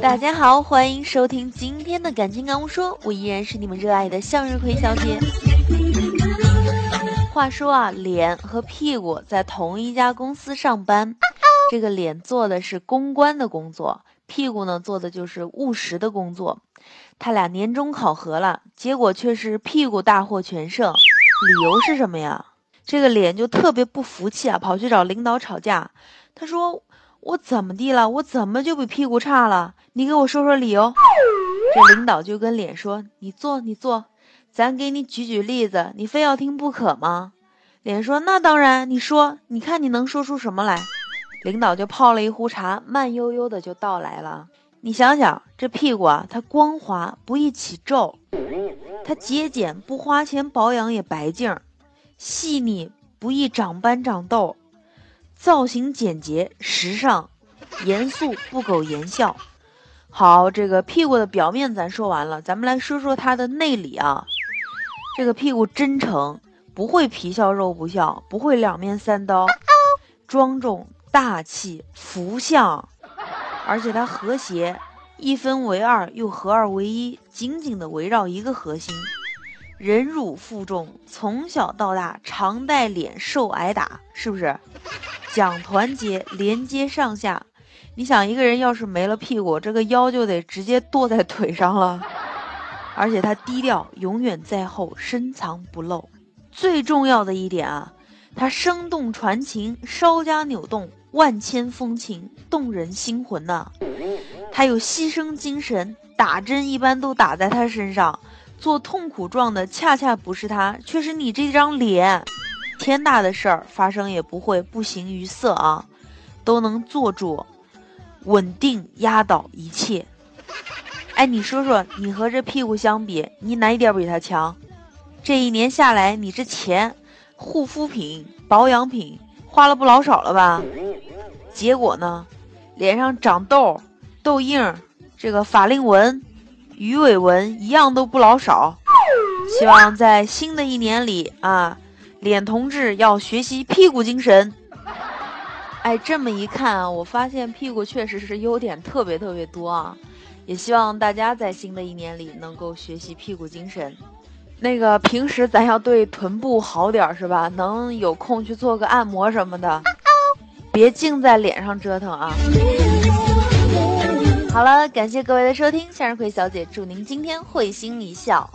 大家好，欢迎收听今天的感情感悟说，我依然是你们热爱的向日葵小姐。话说啊，脸和屁股在同一家公司上班，这个脸做的是公关的工作，屁股呢做的就是务实的工作。他俩年终考核了，结果却是屁股大获全胜。理由是什么呀？这个脸就特别不服气啊，跑去找领导吵架。他说：“我怎么地了？我怎么就比屁股差了？你给我说说理由。”这领导就跟脸说：“你坐，你坐，咱给你举举例子，你非要听不可吗？”脸说：“那当然，你说，你看你能说出什么来？”领导就泡了一壶茶，慢悠悠的就到来了。你想想，这屁股啊，它光滑不易起皱，它节俭不花钱保养也白净，细腻不易长斑长痘。造型简洁、时尚、严肃不苟言笑。好，这个屁股的表面咱说完了，咱们来说说它的内里啊。这个屁股真诚，不会皮笑肉不笑，不会两面三刀，庄重大气、福相，而且它和谐，一分为二又合二为一，紧紧的围绕一个核心。忍辱负重，从小到大常带脸受挨打，是不是？讲团结，连接上下。你想，一个人要是没了屁股，这个腰就得直接剁在腿上了。而且他低调，永远在后，深藏不露。最重要的一点啊，他生动传情，稍加扭动，万千风情，动人心魂呐。他有牺牲精神，打针一般都打在他身上。做痛苦状的恰恰不是他，却是你这张脸。天大的事儿发生也不会不形于色啊，都能做住，稳定压倒一切。哎，你说说，你和这屁股相比，你哪一点比他强？这一年下来，你这钱、护肤品、保养品花了不老少了吧？结果呢，脸上长痘、痘印，这个法令纹。鱼尾纹一样都不老少，希望在新的一年里啊，脸同志要学习屁股精神。哎，这么一看啊，我发现屁股确实是优点特别特别多啊，也希望大家在新的一年里能够学习屁股精神。那个平时咱要对臀部好点是吧？能有空去做个按摩什么的，别净在脸上折腾啊。好了，感谢各位的收听，向日葵小姐祝您今天会心一笑。